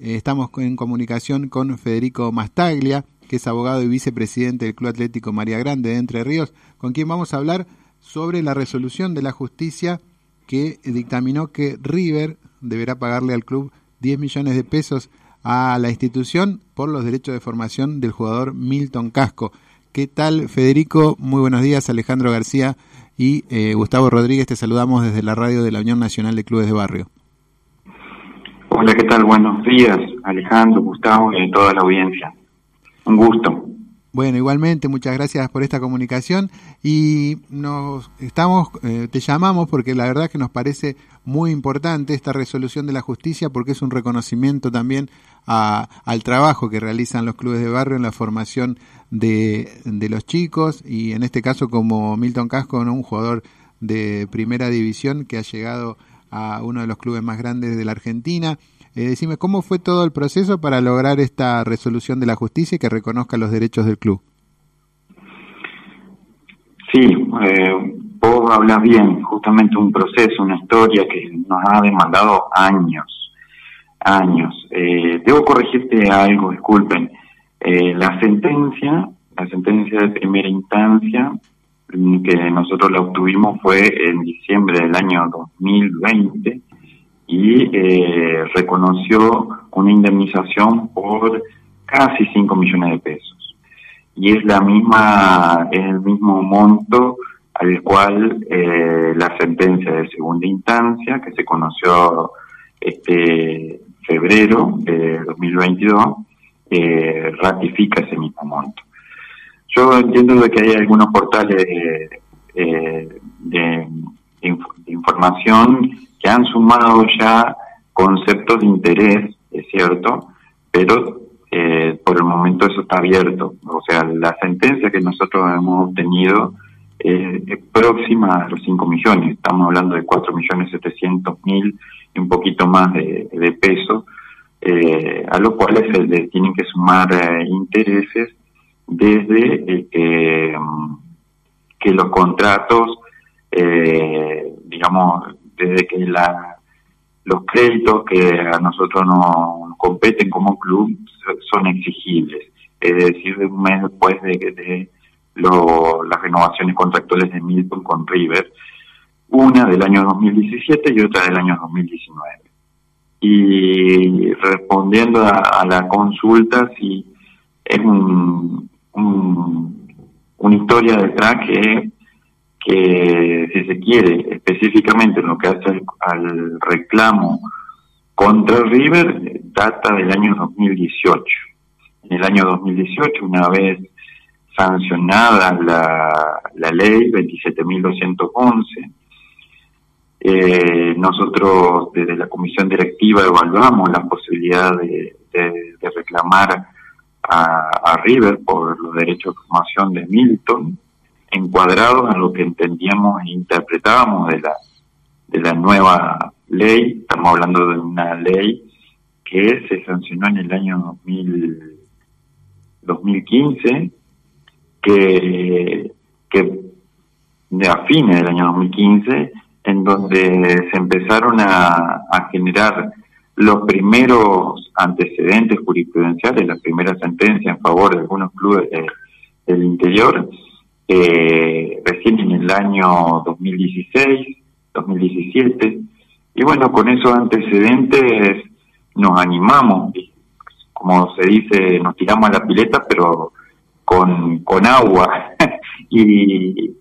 Eh, estamos en comunicación con Federico Mastaglia, que es abogado y vicepresidente del Club Atlético María Grande de Entre Ríos, con quien vamos a hablar sobre la resolución de la justicia que dictaminó que River deberá pagarle al club 10 millones de pesos a la institución por los derechos de formación del jugador Milton Casco. ¿Qué tal, Federico? Muy buenos días, Alejandro García y eh, Gustavo Rodríguez. Te saludamos desde la radio de la Unión Nacional de Clubes de Barrio. Hola, ¿qué tal? Buenos días, Alejandro, Gustavo y toda la audiencia. Un gusto. Bueno, igualmente, muchas gracias por esta comunicación y nos estamos, eh, te llamamos porque la verdad que nos parece muy importante esta resolución de la justicia porque es un reconocimiento también al trabajo que realizan los clubes de barrio en la formación de, de los chicos y en este caso como Milton Casco, un jugador de primera división que ha llegado a uno de los clubes más grandes de la Argentina. Eh, decime, ¿cómo fue todo el proceso para lograr esta resolución de la justicia que reconozca los derechos del club? Sí, eh, vos hablas bien, justamente un proceso, una historia que nos ha demandado años, años. Eh, debo corregirte algo, disculpen. Eh, la sentencia, la sentencia de primera instancia que nosotros la obtuvimos fue en diciembre del año 2020 y eh, reconoció una indemnización por casi 5 millones de pesos. Y es la misma, el mismo monto al cual eh, la sentencia de segunda instancia, que se conoció este febrero de 2022, eh, ratifica ese mismo monto. Yo entiendo de que hay algunos portales eh, de, información que han sumado ya conceptos de interés, es cierto, pero eh, por el momento eso está abierto. O sea, la sentencia que nosotros hemos obtenido eh, es próxima a los 5 millones. Estamos hablando de 4 millones 700 mil y un poquito más de, de peso, eh, a los cuales se le tienen que sumar intereses desde que, que los contratos, eh, digamos, desde que la, los créditos que a nosotros nos competen como club son exigibles, es decir, de un mes después de, de lo, las renovaciones contractuales de Milton con River, una del año 2017 y otra del año 2019. Y respondiendo a, a la consulta, si es un, una historia detrás que, que, si se quiere, específicamente en lo que hace al, reclamo contra River, data del año 2018. En el año 2018, una vez sancionada la, la ley 27.211, eh, nosotros desde la comisión directiva evaluamos la posibilidad de reclamar a, River por los derechos de formación de Milton, encuadrados en lo que entendíamos e interpretábamos de la, de la nueva ley. Estamos hablando de una ley que se sancionó en el año 2000, 2015, que, que a fines del año 2015, en donde se empezaron a, a generar los primeros antecedentes jurisprudenciales, la primera sentencia en favor de algunos clubes del interior, eh, recién en el año 2016, 2017, y bueno, con esos antecedentes nos animamos, como se dice, nos tiramos a la pileta, pero con, con agua. y,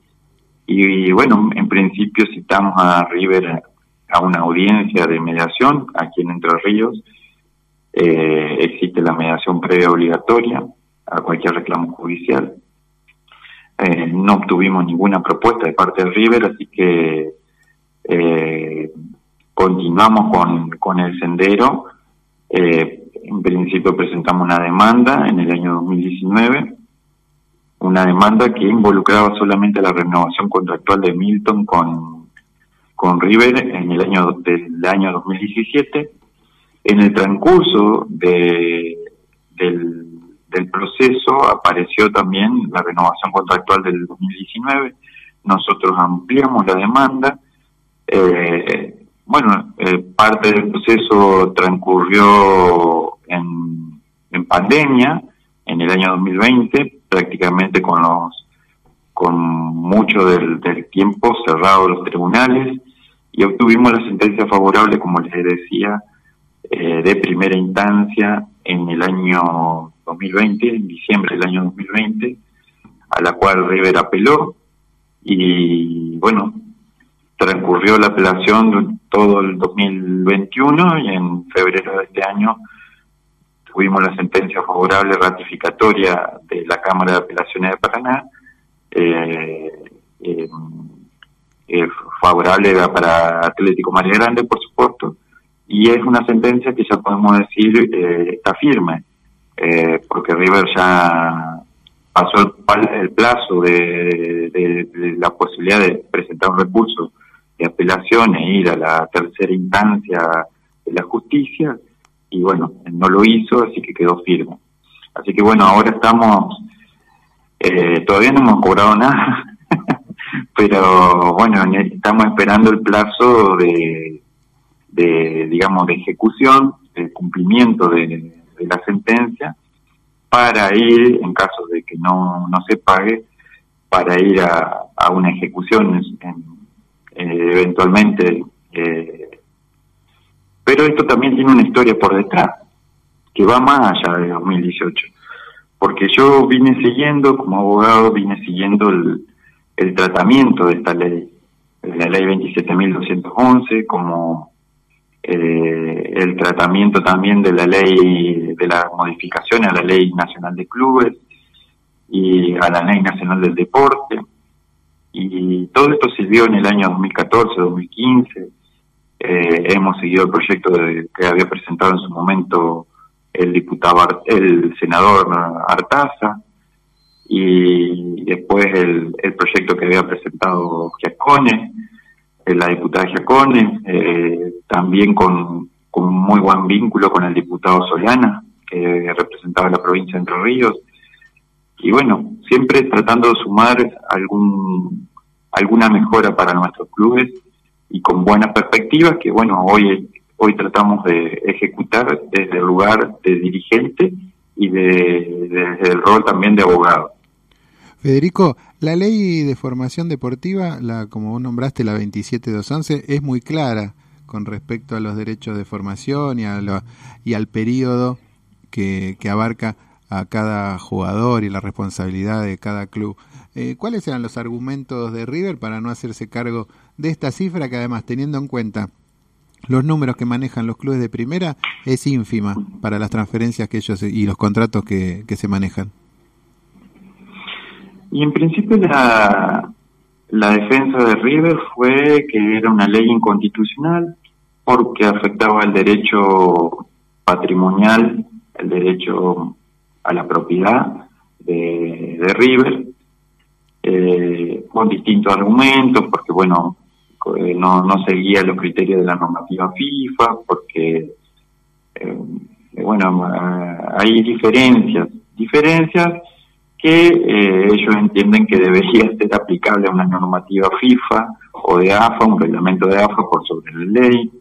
y bueno, en principio citamos a River a una audiencia de mediación aquí en Entre Ríos. Eh, existe la mediación previa obligatoria a cualquier reclamo judicial. Eh, no obtuvimos ninguna propuesta de parte de River, así que eh, continuamos con, con el sendero. en principio presentamos una demanda en el año 2019, una demanda que involucraba solamente la renovación contractual de Milton con con River en el año del año 2017. En el transcurso de, del, proceso apareció también la renovación contractual del 2019. Nosotros ampliamos la demanda. Eh, bueno, eh, parte del proceso transcurrió pandemia, en el año 2020, prácticamente con los con mucho del, tiempo cerrado los tribunales y obtuvimos la sentencia favorable, como les decía, eh, de primera instancia en el año 2020, en diciembre del año 2020, a la cual River apeló y bueno, transcurrió la apelación todo el 2021 y en febrero de este año tuvimos la sentencia favorable ratificatoria de la Cámara de Apelaciones de Paraná, eh, eh, eh favorable para Atlético María Grande, por supuesto, y es una sentencia que ya podemos decir eh, está firme, eh, porque River ya pasó el, plazo de, de, la posibilidad de presentar un recurso de apelación e ir a la tercera instancia de la justicia, y bueno, no lo hizo, así que quedó firme. Así que bueno, ahora estamos, eh, todavía no hemos cobrado nada, pero bueno, estamos esperando el plazo de, de digamos, de ejecución, de cumplimiento de, la sentencia, para ir, en caso de que no, no se pague, para ir a, a una ejecución en, eh, eventualmente eh, pero esto también tiene una historia por detrás, que va más allá de 2018. Porque yo vine siguiendo, como abogado, vine siguiendo el, tratamiento de esta ley, la ley 27.211, como eh, el tratamiento también de la ley, de la modificación a la ley nacional de clubes y a la ley nacional del deporte. Y todo esto sirvió en el año 2014, 2015 eh, hemos seguido el proyecto que había presentado en su momento el diputado, el senador Artaza, y después el, proyecto que había presentado Giacone, eh, la diputada Giacone, eh, también con, con muy buen vínculo con el diputado Solana, que representaba la provincia de Entre Ríos, y bueno, siempre tratando de sumar algún alguna mejora para nuestros clubes y con buenas perspectivas que, bueno, hoy, hoy tratamos de ejecutar desde el lugar de dirigente y de, desde el rol también de abogado. Federico, la ley de formación deportiva, la como vos nombraste, la 27211, es muy clara con respecto a los derechos de formación y, a y al periodo que, que abarca a cada jugador y la responsabilidad de cada club. Eh, ¿Cuáles eran los argumentos de River para no hacerse cargo de esta cifra que además, teniendo en cuenta los números que manejan los clubes de primera, es ínfima para las transferencias que ellos y los contratos que, se manejan? Y en principio la, la defensa de River fue que era una ley inconstitucional porque afectaba el derecho patrimonial, el derecho a la propiedad de, de River eh, con distintos argumentos, porque bueno, eh, no, no seguía los criterios de la normativa FIFA, porque eh, bueno, hay diferencias, diferencias que ellos entienden que debería ser aplicable a una normativa FIFA o de AFA, un reglamento de AFA por sobre la ley.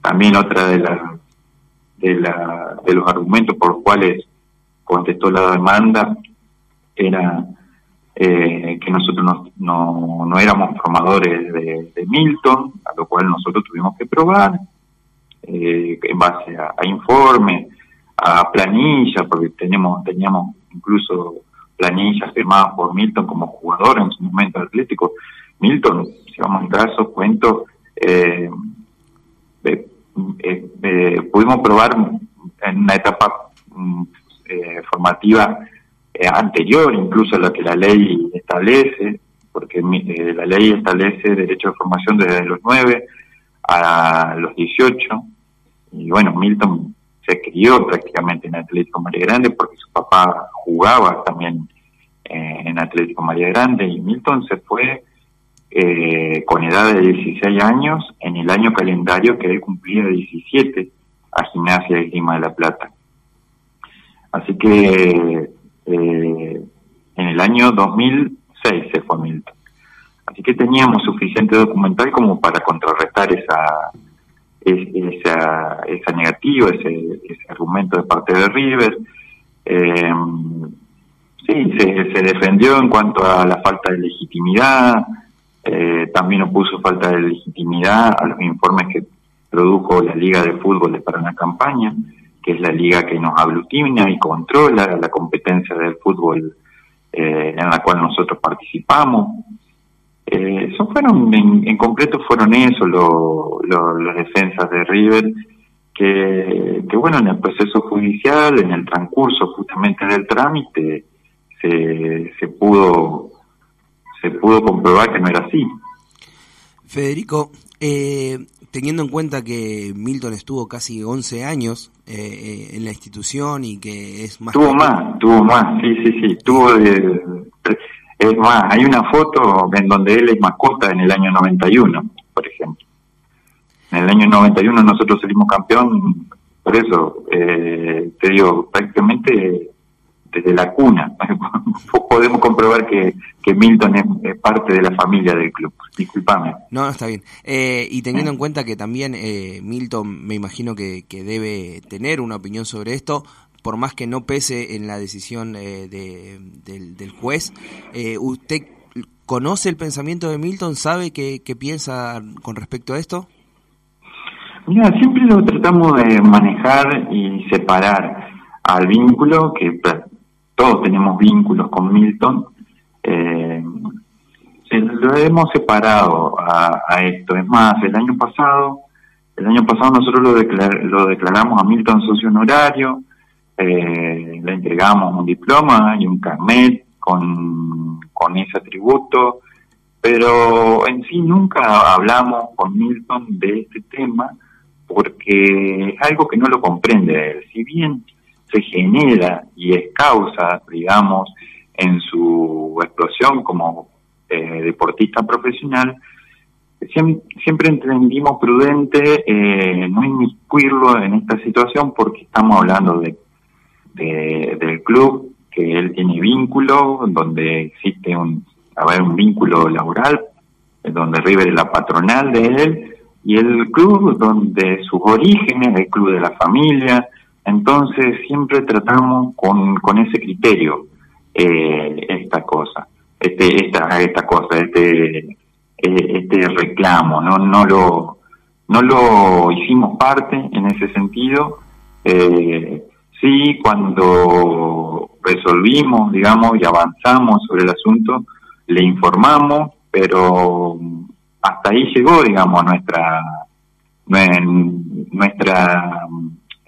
también otra de, la, de, la, de los argumentos por los cuales contestó la demanda era eh, que nosotros no, no, éramos formadores de, Milton, a lo cual nosotros tuvimos que probar eh, en base a, informes, a planillas, porque tenemos, teníamos incluso planillas firmadas por Milton como jugador en su momento atlético. Milton, si vamos a entrar a esos cuentos, eh, pudimos probar en una etapa mm, formativa eh, anterior incluso a lo que la ley establece, porque eh, la ley establece derecho de formación desde los 9 a los 18, y bueno, Milton se crió prácticamente en Atlético María Grande porque su papá jugaba también eh, en Atlético María Grande, y Milton se fue con edad de 16 años en el año calendario que él cumplía 17 a Gimnasia de Lima de la Plata. Así que eh, en el año 2006 se fue Milton. Así que teníamos suficiente documental como para contrarrestar esa, esa, esa negativa, ese, ese argumento de parte de River. Eh, sí, se, se defendió en cuanto a la falta de legitimidad, eh, también opuso falta de legitimidad a los informes que produjo la Liga de Fútbol de Paraná Campaña, que es la liga que nos aglutina y controla la competencia del fútbol eh, en la cual nosotros participamos. Eh, eso fueron, en, concreto fueron eso los defensas de River, que, que bueno, en el proceso judicial, en el transcurso justamente del trámite, se, se pudo se pudo comprobar que no era así. Federico, eh, teniendo en cuenta que Milton estuvo casi 11 años eh, eh, en la institución y que es más... Tuvo más, tuvo más, sí, sí, sí, tuvo de... Es más, hay una foto en donde él es mascota en el año 91, por ejemplo. En el año 91 nosotros salimos campeón, por eso, eh, te digo, prácticamente desde la cuna. Podemos comprobar que, que Milton es, parte de la familia del club. Disculpame. No, está bien. Eh, y teniendo en cuenta que también eh, Milton, me imagino que, que, debe tener una opinión sobre esto, por más que no pese en la decisión eh, de, del, juez, ¿usted conoce el pensamiento de Milton? ¿Sabe qué, piensa con respecto a esto? Mira, siempre lo tratamos de manejar y separar al vínculo que todos tenemos vínculos con Milton, eh, lo hemos separado a, esto. Es más, el año pasado, el año pasado nosotros lo, lo declaramos a Milton socio honorario, eh, le entregamos un diploma y un carnet con, con ese atributo, pero en sí nunca hablamos con Milton de este tema porque es algo que no lo comprende él. Si bien se genera y es causa, digamos, en su explosión como eh, deportista profesional, siempre, entendimos prudente eh, no inmiscuirlo en esta situación porque estamos hablando de, del club, que él tiene vínculo, donde existe un, a un vínculo laboral, donde River es la patronal de él, y el club donde sus orígenes, el club de la familia, entonces siempre tratamos con, con ese criterio eh, esta cosa, este, esta, esta cosa, este, este reclamo, no, no lo, no lo hicimos parte en ese sentido. Eh, sí, cuando resolvimos, digamos, y avanzamos sobre el asunto, le informamos, pero hasta ahí llegó, digamos, nuestra nuestra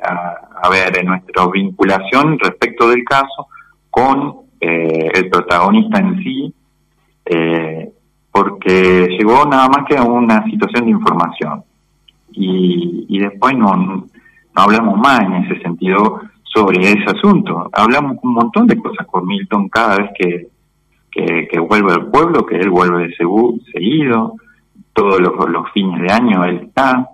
a, ver, nuestra vinculación respecto del caso con eh, el protagonista en sí, eh, porque llegó nada más que a una situación de información. Y, y después no, no hablamos más en ese sentido sobre ese asunto. Hablamos un montón de cosas con Milton cada vez que, que, vuelve al pueblo, que él vuelve seguido, todos los, los fines de año él está,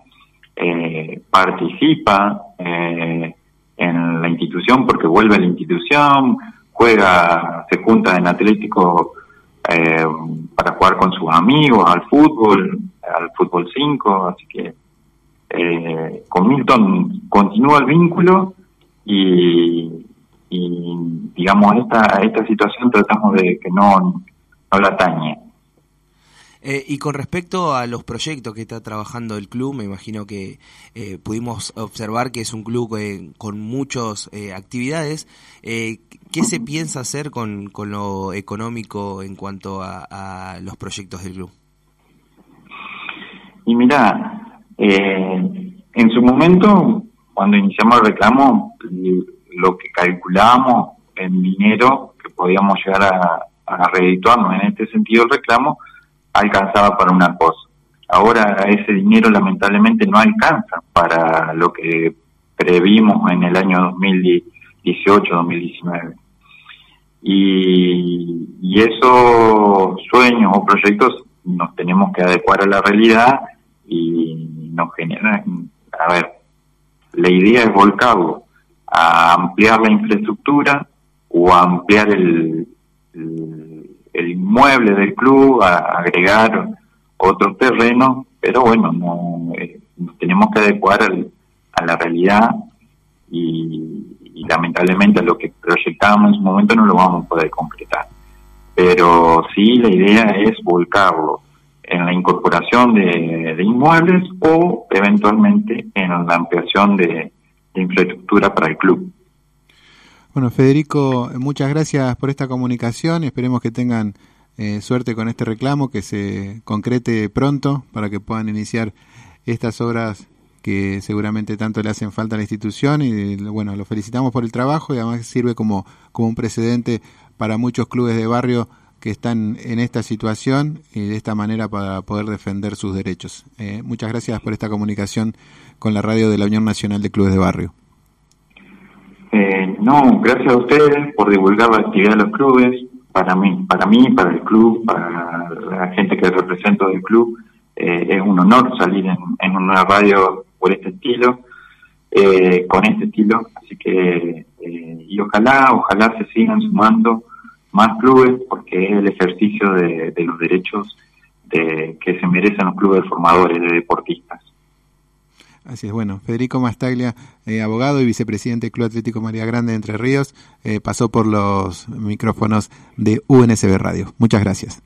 eh, participa, eh, en la institución porque vuelve a la institución, juega, se junta en Atlético eh, para jugar con sus amigos al fútbol, al fútbol 5, así que eh, con Milton continúa el vínculo y, digamos esta esta situación tratamos de que no, no la atañe. Eh, y con respecto a los proyectos que está trabajando el club, me imagino que eh, pudimos observar que es un club eh, con muchas actividades. ¿Qué se piensa hacer con, con lo económico en cuanto a, los proyectos del club? Y mira, en su momento, cuando iniciamos el reclamo, lo que calculábamos en dinero que podíamos llegar a, a en este sentido el reclamo, alcanzaba para una cosa. Ahora ese dinero lamentablemente no alcanza para lo que previmos en el año 2018-2019. Y, y esos sueños o proyectos nos tenemos que adecuar a la realidad y nos generan, a ver, la idea es volcarlo a ampliar la infraestructura o a ampliar el el inmueble del club, a agregar otro terreno, pero bueno, no, eh, nos tenemos que adecuar a la realidad y, lamentablemente a lo que proyectábamos en su momento no lo vamos a poder completar. Pero sí la idea es volcarlo en la incorporación de, inmuebles o eventualmente en la ampliación de, infraestructura para el club. Bueno, Federico, muchas gracias por esta comunicación. Esperemos que tengan eh, suerte con este reclamo, que se concrete pronto para que puedan iniciar estas obras que seguramente tanto le hacen falta a la institución y bueno, lo felicitamos por el trabajo y además sirve como, como un precedente para muchos clubes de barrio que están en esta situación y de esta manera para poder defender sus derechos. Eh, muchas gracias por esta comunicación con la radio de la Unión Nacional de Clubes de Barrio. Eh, no, gracias a ustedes por divulgar la actividad de los clubes. Para mí, para mí, para el club, para la gente que represento del club, eh, es un honor salir en, una radio por este estilo, con este estilo. Así que, y ojalá, ojalá se sigan sumando más clubes porque es el ejercicio de, los derechos de, que se merecen los clubes formadores de deportistas. Así es, bueno, Federico Mastaglia, eh, abogado y vicepresidente del Club Atlético María Grande de Entre Ríos, eh, pasó por los micrófonos de UNSB Radio. Muchas gracias.